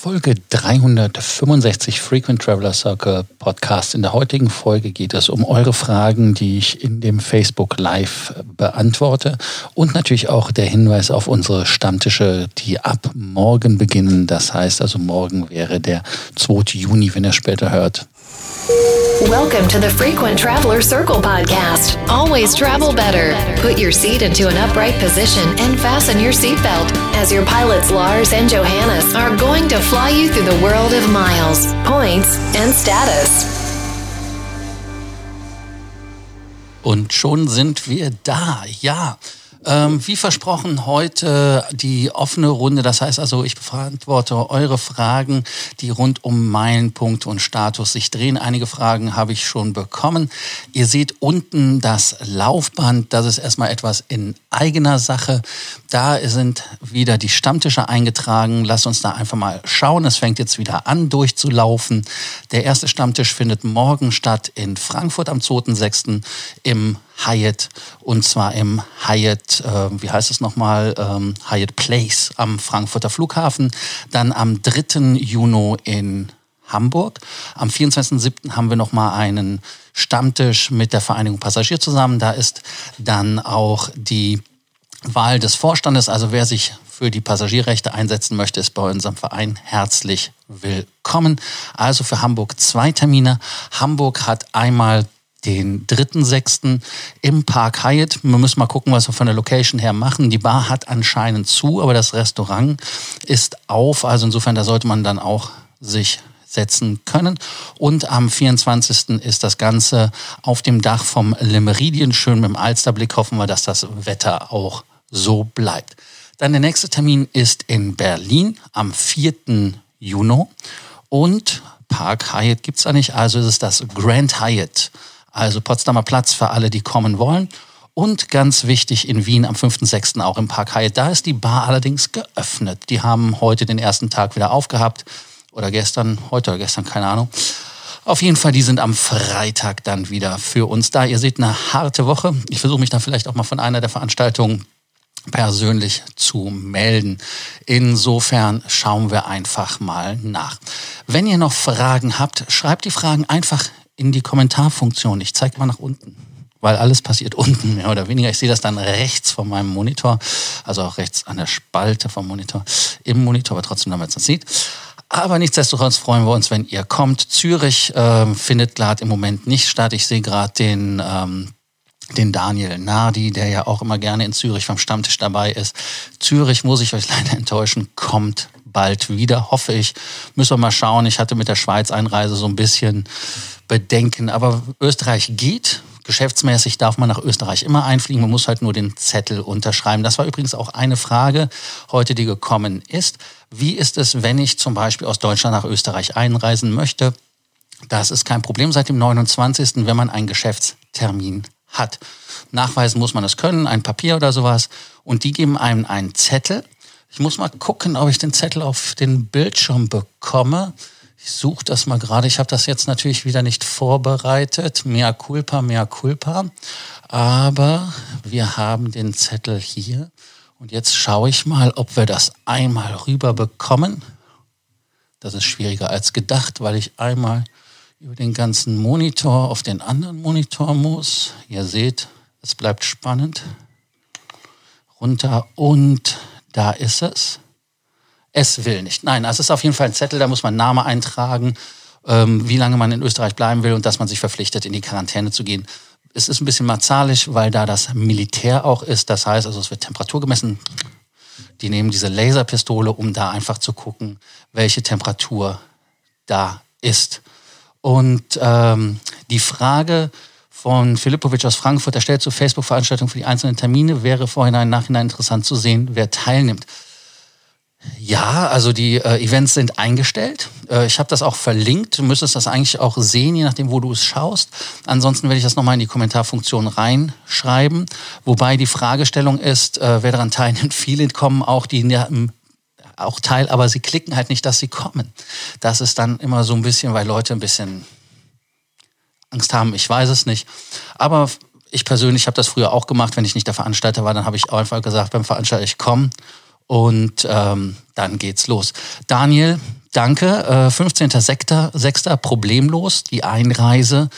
Folge 365 Frequent Traveler Circle Podcast. In der heutigen Folge geht es um eure Fragen, die ich in dem Facebook Live beantworte und natürlich auch der Hinweis auf unsere Stammtische, die ab morgen beginnen. Das heißt also morgen wäre der 2. Juni, wenn ihr später hört. Welcome to the Frequent Traveler Circle podcast. Always travel better. Put your seat into an upright position and fasten your seatbelt as your pilots Lars and Johannes are going to fly you through the world of miles, points and status. Und schon sind wir da. Ja. Ähm, wie versprochen, heute die offene Runde. Das heißt also, ich beantworte eure Fragen, die rund um Meilenpunkt und Status sich drehen. Einige Fragen habe ich schon bekommen. Ihr seht unten das Laufband. Das ist erstmal etwas in eigener Sache. Da sind wieder die Stammtische eingetragen. Lasst uns da einfach mal schauen. Es fängt jetzt wieder an, durchzulaufen. Der erste Stammtisch findet morgen statt in Frankfurt am 2.6. im Hyatt und zwar im Hyatt, äh, wie heißt es nochmal, ähm, Hyatt Place am Frankfurter Flughafen. Dann am 3. Juni in Hamburg. Am 24.07. haben wir nochmal einen Stammtisch mit der Vereinigung Passagier zusammen. Da ist dann auch die Wahl des Vorstandes, also wer sich für die Passagierrechte einsetzen möchte, ist bei unserem Verein herzlich willkommen. Also für Hamburg zwei Termine. Hamburg hat einmal den 3.6. im Park Hyatt. Wir müssen mal gucken, was wir von der Location her machen. Die Bar hat anscheinend zu, aber das Restaurant ist auf. Also insofern, da sollte man dann auch sich setzen können. Und am 24. ist das Ganze auf dem Dach vom Le Meridien. Schön mit dem Alsterblick. Hoffen wir, dass das Wetter auch so bleibt. Dann der nächste Termin ist in Berlin am 4. Juni. Und Park Hyatt gibt es da nicht, also ist es das Grand Hyatt also Potsdamer Platz für alle, die kommen wollen. Und ganz wichtig in Wien am 5.6. auch im Park Hyatt. Da ist die Bar allerdings geöffnet. Die haben heute den ersten Tag wieder aufgehabt. Oder gestern, heute oder gestern, keine Ahnung. Auf jeden Fall, die sind am Freitag dann wieder für uns da. Ihr seht eine harte Woche. Ich versuche mich dann vielleicht auch mal von einer der Veranstaltungen persönlich zu melden. Insofern schauen wir einfach mal nach. Wenn ihr noch Fragen habt, schreibt die Fragen einfach in die Kommentarfunktion. Ich zeige mal nach unten, weil alles passiert unten mehr oder weniger. Ich sehe das dann rechts von meinem Monitor, also auch rechts an der Spalte vom Monitor, im Monitor, aber trotzdem, damit man es sieht. Aber nichtsdestotrotz freuen wir uns, wenn ihr kommt. Zürich äh, findet gerade im Moment nicht statt. Ich sehe gerade den ähm, den Daniel Nardi, der ja auch immer gerne in Zürich vom Stammtisch dabei ist. Zürich, muss ich euch leider enttäuschen, kommt bald wieder, hoffe ich. Müssen wir mal schauen. Ich hatte mit der Schweiz-Einreise so ein bisschen Bedenken. Aber Österreich geht. Geschäftsmäßig darf man nach Österreich immer einfliegen. Man muss halt nur den Zettel unterschreiben. Das war übrigens auch eine Frage heute, die gekommen ist. Wie ist es, wenn ich zum Beispiel aus Deutschland nach Österreich einreisen möchte? Das ist kein Problem seit dem 29., wenn man einen Geschäftstermin hat. Nachweisen muss man es können, ein Papier oder sowas. Und die geben einem einen Zettel. Ich muss mal gucken, ob ich den Zettel auf den Bildschirm bekomme. Ich suche das mal gerade. Ich habe das jetzt natürlich wieder nicht vorbereitet. Mea culpa, mea culpa. Aber wir haben den Zettel hier. Und jetzt schaue ich mal, ob wir das einmal rüber bekommen. Das ist schwieriger als gedacht, weil ich einmal über den ganzen Monitor auf den anderen Monitor muss. Ihr seht, es bleibt spannend. Runter und da ist es. Es will nicht. Nein, es ist auf jeden Fall ein Zettel, da muss man Name eintragen, ähm, wie lange man in Österreich bleiben will und dass man sich verpflichtet, in die Quarantäne zu gehen. Es ist ein bisschen martialisch, weil da das Militär auch ist. Das heißt, also es wird Temperatur gemessen. Die nehmen diese Laserpistole, um da einfach zu gucken, welche Temperatur da ist. Und ähm, die Frage von Filipovic aus Frankfurt, er stellt zur Facebook-Veranstaltung für die einzelnen Termine, wäre vorhin Nachhinein interessant zu sehen, wer teilnimmt. Ja, also die äh, Events sind eingestellt. Äh, ich habe das auch verlinkt. Du müsstest das eigentlich auch sehen, je nachdem, wo du es schaust. Ansonsten werde ich das nochmal in die Kommentarfunktion reinschreiben. Wobei die Fragestellung ist, äh, wer daran teilnimmt. Viele kommen auch, die ja, auch teil, aber sie klicken halt nicht, dass sie kommen. Das ist dann immer so ein bisschen, weil Leute ein bisschen Angst haben. Ich weiß es nicht. Aber ich persönlich habe das früher auch gemacht. Wenn ich nicht der Veranstalter war, dann habe ich einfach gesagt, beim Veranstalter, ich komme und ähm, dann geht's los. Daniel, danke. Äh, 15.06. problemlos die Einreise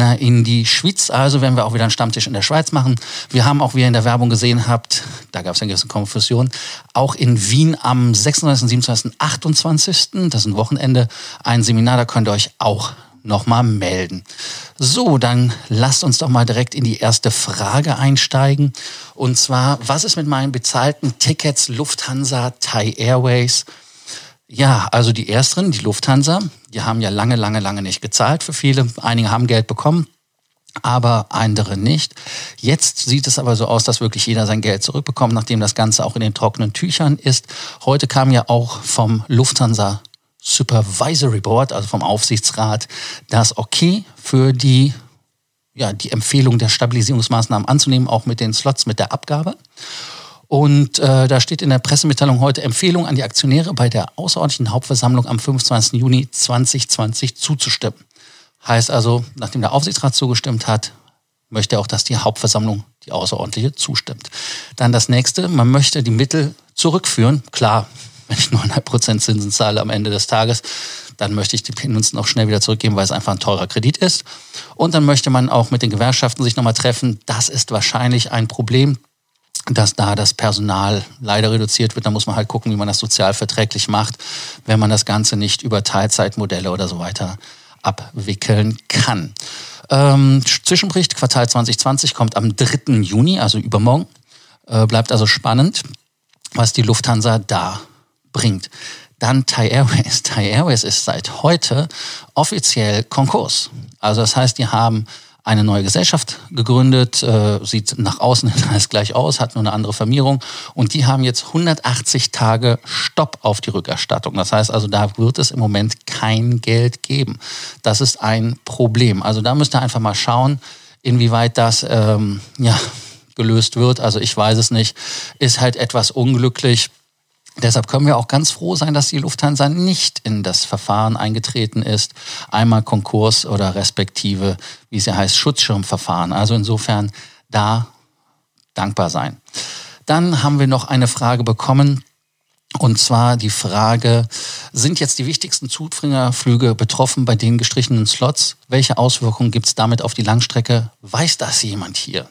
in die Schweiz. Also werden wir auch wieder einen Stammtisch in der Schweiz machen. Wir haben auch, wie ihr in der Werbung gesehen habt, da gab es eine gewisse Konfusion, auch in Wien am 26., 27., 28., das ist ein Wochenende, ein Seminar, da könnt ihr euch auch nochmal melden. So, dann lasst uns doch mal direkt in die erste Frage einsteigen. Und zwar, was ist mit meinen bezahlten Tickets Lufthansa, Thai Airways? Ja, also die ersteren, die Lufthansa, die haben ja lange, lange, lange nicht gezahlt für viele. Einige haben Geld bekommen, aber andere nicht. Jetzt sieht es aber so aus, dass wirklich jeder sein Geld zurückbekommt, nachdem das Ganze auch in den trockenen Tüchern ist. Heute kam ja auch vom Lufthansa Supervisory Board, also vom Aufsichtsrat, das okay für die ja, die Empfehlung der Stabilisierungsmaßnahmen anzunehmen, auch mit den Slots, mit der Abgabe. Und äh, da steht in der Pressemitteilung heute Empfehlung an die Aktionäre bei der außerordentlichen Hauptversammlung am 25. Juni 2020 zuzustimmen. Heißt also, nachdem der Aufsichtsrat zugestimmt hat, möchte er auch, dass die Hauptversammlung, die außerordentliche, zustimmt. Dann das nächste, man möchte die Mittel zurückführen. Klar, wenn ich 9,5% Zinsen zahle am Ende des Tages, dann möchte ich die Penunzen auch schnell wieder zurückgeben, weil es einfach ein teurer Kredit ist. Und dann möchte man auch mit den Gewerkschaften sich nochmal treffen. Das ist wahrscheinlich ein Problem dass da das Personal leider reduziert wird. Da muss man halt gucken, wie man das sozial verträglich macht, wenn man das Ganze nicht über Teilzeitmodelle oder so weiter abwickeln kann. Ähm, Zwischenbericht Quartal 2020 kommt am 3. Juni, also übermorgen. Äh, bleibt also spannend, was die Lufthansa da bringt. Dann Thai Airways. Thai Airways ist seit heute offiziell Konkurs. Also das heißt, die haben eine neue Gesellschaft gegründet, äh, sieht nach außen alles gleich aus, hat nur eine andere Firmierung und die haben jetzt 180 Tage Stopp auf die Rückerstattung. Das heißt also, da wird es im Moment kein Geld geben. Das ist ein Problem. Also da müsst ihr einfach mal schauen, inwieweit das ähm, ja, gelöst wird. Also ich weiß es nicht. Ist halt etwas unglücklich. Deshalb können wir auch ganz froh sein, dass die Lufthansa nicht in das Verfahren eingetreten ist. Einmal Konkurs oder respektive, wie es ja heißt, Schutzschirmverfahren. Also insofern da dankbar sein. Dann haben wir noch eine Frage bekommen. Und zwar die Frage, sind jetzt die wichtigsten Zubringerflüge betroffen bei den gestrichenen Slots? Welche Auswirkungen gibt es damit auf die Langstrecke? Weiß das jemand hier?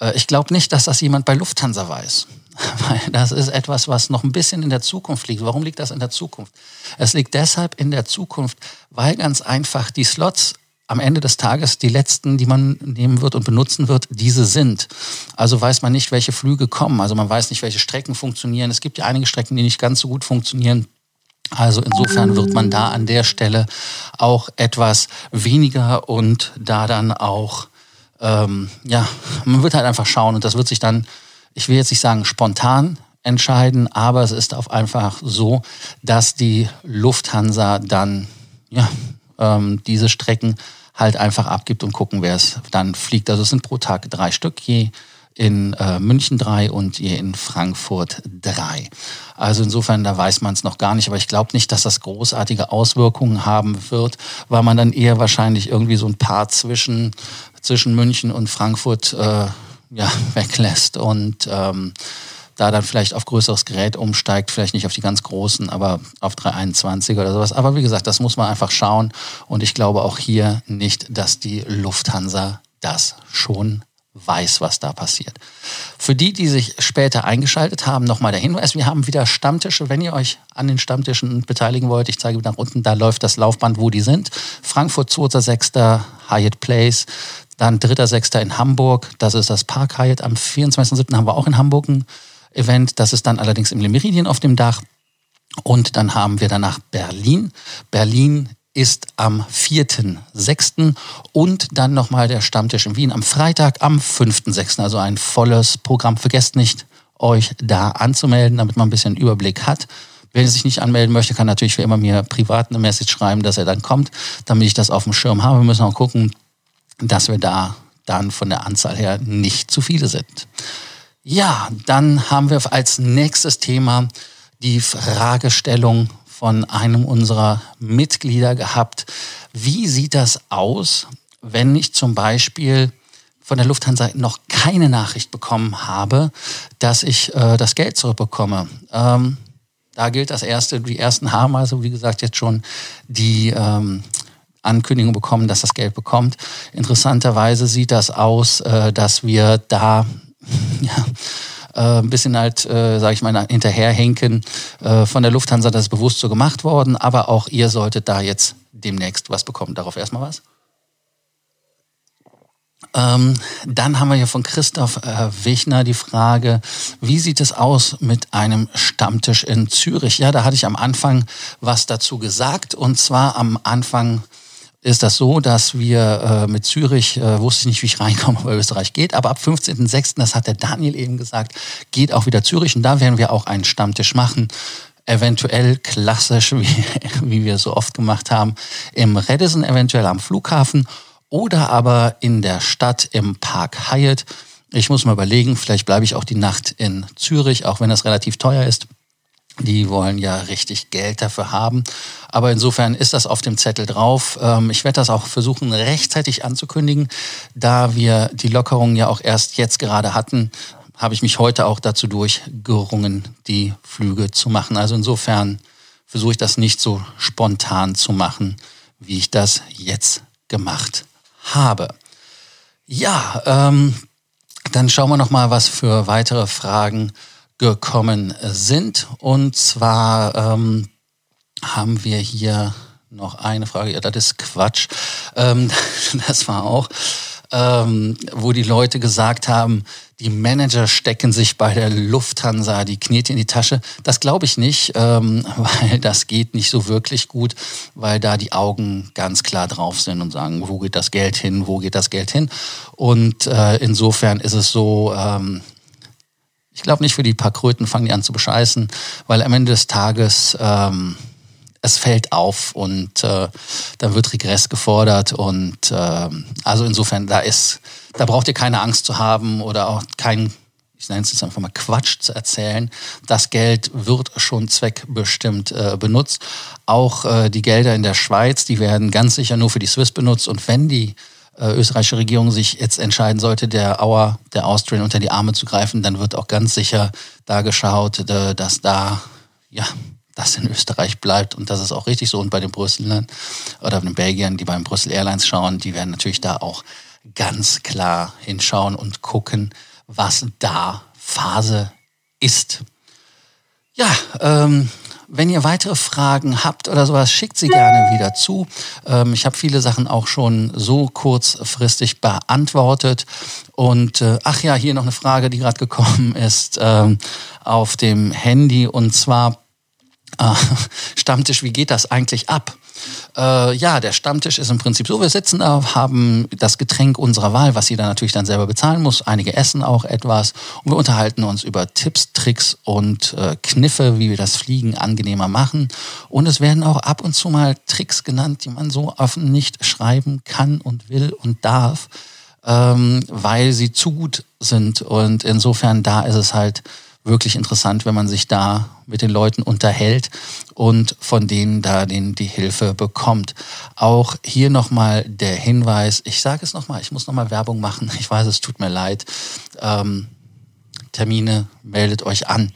Äh, ich glaube nicht, dass das jemand bei Lufthansa weiß. Weil das ist etwas, was noch ein bisschen in der Zukunft liegt. Warum liegt das in der Zukunft? Es liegt deshalb in der Zukunft, weil ganz einfach die Slots am Ende des Tages die letzten, die man nehmen wird und benutzen wird, diese sind. Also weiß man nicht, welche Flüge kommen. Also man weiß nicht, welche Strecken funktionieren. Es gibt ja einige Strecken, die nicht ganz so gut funktionieren. Also insofern wird man da an der Stelle auch etwas weniger und da dann auch, ähm, ja, man wird halt einfach schauen und das wird sich dann ich will jetzt nicht sagen spontan entscheiden, aber es ist auf einfach so, dass die Lufthansa dann ja, ähm, diese Strecken halt einfach abgibt und gucken, wer es dann fliegt. Also es sind pro Tag drei Stück, je in äh, München drei und je in Frankfurt drei. Also insofern, da weiß man es noch gar nicht, aber ich glaube nicht, dass das großartige Auswirkungen haben wird, weil man dann eher wahrscheinlich irgendwie so ein paar zwischen, zwischen München und Frankfurt äh, ja, weglässt und ähm, da dann vielleicht auf größeres Gerät umsteigt, vielleicht nicht auf die ganz großen, aber auf 321 oder sowas. Aber wie gesagt, das muss man einfach schauen. Und ich glaube auch hier nicht, dass die Lufthansa das schon weiß, was da passiert. Für die, die sich später eingeschaltet haben, nochmal der Hinweis, wir haben wieder Stammtische. Wenn ihr euch an den Stammtischen beteiligen wollt, ich zeige nach unten, da läuft das Laufband, wo die sind. Frankfurt 2.6. Hyatt Place, dann 3.6. in Hamburg, das ist das Park Hyatt. Am 24.7. haben wir auch in Hamburg ein Event, das ist dann allerdings im Le auf dem Dach. Und dann haben wir danach Berlin. Berlin ist am 4.6. und dann nochmal der Stammtisch in Wien am Freitag am 5.6. Also ein volles Programm. Vergesst nicht, euch da anzumelden, damit man ein bisschen Überblick hat. Wer sich nicht anmelden möchte, kann natürlich wie immer mir privat eine Message schreiben, dass er dann kommt, damit ich das auf dem Schirm habe. Wir müssen auch gucken, dass wir da dann von der Anzahl her nicht zu viele sind. Ja, dann haben wir als nächstes Thema die Fragestellung von einem unserer Mitglieder gehabt. Wie sieht das aus, wenn ich zum Beispiel von der Lufthansa noch keine Nachricht bekommen habe, dass ich äh, das Geld zurückbekomme? Ähm, Da gilt das erste, die ersten haben also, wie gesagt, jetzt schon die ähm, Ankündigung bekommen, dass das Geld bekommt. Interessanterweise sieht das aus, äh, dass wir da ja, äh, ein bisschen halt, äh, sage ich mal, hinterherhinken. Äh, von der Lufthansa das ist bewusst so gemacht worden, aber auch ihr solltet da jetzt demnächst was bekommen. Darauf erstmal was. Ähm, dann haben wir hier von Christoph äh, Wichner die Frage, wie sieht es aus mit einem Stammtisch in Zürich? Ja, da hatte ich am Anfang was dazu gesagt und zwar am Anfang ist das so, dass wir äh, mit Zürich, äh, wusste ich nicht, wie ich reinkomme, aber Österreich geht, aber ab 15.06., das hat der Daniel eben gesagt, geht auch wieder Zürich und da werden wir auch einen Stammtisch machen. Eventuell klassisch, wie, wie wir so oft gemacht haben, im Redison, eventuell am Flughafen oder aber in der Stadt im Park Hyatt. Ich muss mal überlegen, vielleicht bleibe ich auch die Nacht in Zürich, auch wenn das relativ teuer ist. Die wollen ja richtig Geld dafür haben. Aber insofern ist das auf dem Zettel drauf. Ähm, ich werde das auch versuchen, rechtzeitig anzukündigen. Da wir die Lockerung ja auch erst jetzt gerade hatten, habe ich mich heute auch dazu durchgerungen, die Flüge zu machen. Also insofern versuche ich das nicht so spontan zu machen, wie ich das jetzt gemacht habe. Ja, ähm, dann schauen wir noch mal, was für weitere Fragen gekommen sind. Und zwar ähm, haben wir hier noch eine Frage. Ja, das ist Quatsch. Ähm, das war auch, ähm, wo die Leute gesagt haben, die Manager stecken sich bei der Lufthansa die Knete in die Tasche. Das glaube ich nicht, ähm, weil das geht nicht so wirklich gut, weil da die Augen ganz klar drauf sind und sagen, wo geht das Geld hin, wo geht das Geld hin. Und äh, insofern ist es so, ähm, ich glaube nicht für die paar Kröten fangen die an zu bescheißen, weil am Ende des Tages ähm, es fällt auf und äh, dann wird Regress gefordert und äh, also insofern da ist, da braucht ihr keine Angst zu haben oder auch kein, ich nenne es jetzt einfach mal Quatsch zu erzählen. Das Geld wird schon zweckbestimmt äh, benutzt. Auch äh, die Gelder in der Schweiz, die werden ganz sicher nur für die Swiss benutzt und wenn die äh, österreichische Regierung sich jetzt entscheiden sollte, der Auer, der Austrian unter die Arme zu greifen, dann wird auch ganz sicher da geschaut, äh, dass da, ja, das in Österreich bleibt und das ist auch richtig so. Und bei den Brüsselern oder den Belgiern, die beim Brüssel Airlines schauen, die werden natürlich da auch ganz klar hinschauen und gucken, was da Phase ist. Ja, ähm, wenn ihr weitere Fragen habt oder sowas, schickt sie gerne wieder zu. Ähm, ich habe viele Sachen auch schon so kurzfristig beantwortet. Und äh, ach ja, hier noch eine Frage, die gerade gekommen ist ähm, auf dem Handy. Und zwar äh, Stammtisch, wie geht das eigentlich ab? Äh, ja, der Stammtisch ist im Prinzip so, wir sitzen da, haben das Getränk unserer Wahl, was jeder natürlich dann selber bezahlen muss. Einige essen auch etwas und wir unterhalten uns über Tipps, Tricks und äh, Kniffe, wie wir das Fliegen angenehmer machen. Und es werden auch ab und zu mal Tricks genannt, die man so offen nicht schreiben kann und will und darf, ähm, weil sie zu gut sind. Und insofern da ist es halt wirklich interessant, wenn man sich da mit den Leuten unterhält und von denen da den, die Hilfe bekommt. Auch hier nochmal der Hinweis, ich sage es nochmal, ich muss nochmal Werbung machen, ich weiß, es tut mir leid. Ähm, Termine, meldet euch an.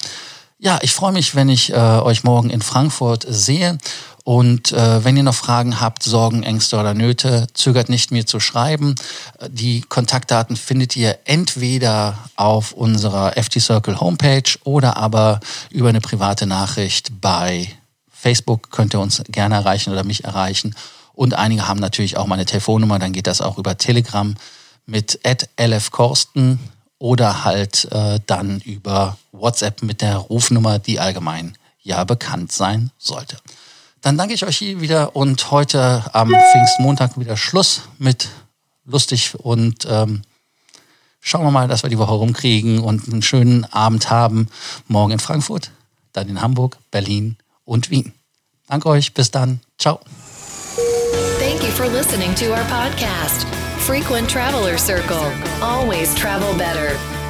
Ja, ich freue mich, wenn ich äh, euch morgen in Frankfurt sehe und äh, wenn ihr noch Fragen habt, Sorgen, Ängste oder Nöte, zögert nicht mir zu schreiben. Die Kontaktdaten findet ihr entweder auf unserer FT Circle Homepage oder aber über eine private Nachricht bei Facebook könnt ihr uns gerne erreichen oder mich erreichen. Und einige haben natürlich auch meine Telefonnummer, dann geht das auch über Telegram mit lfkorsten oder halt äh, dann über WhatsApp mit der Rufnummer, die allgemein ja bekannt sein sollte. Dann danke ich euch hier wieder und heute am Pfingstmontag wieder Schluss mit lustig und ähm, schauen wir mal, dass wir die Woche rumkriegen und einen schönen Abend haben. Morgen in Frankfurt, dann in Hamburg, Berlin und Wien. Danke euch, bis dann. Ciao. Thank you for listening to our podcast, Frequent Traveler Circle. Always travel better.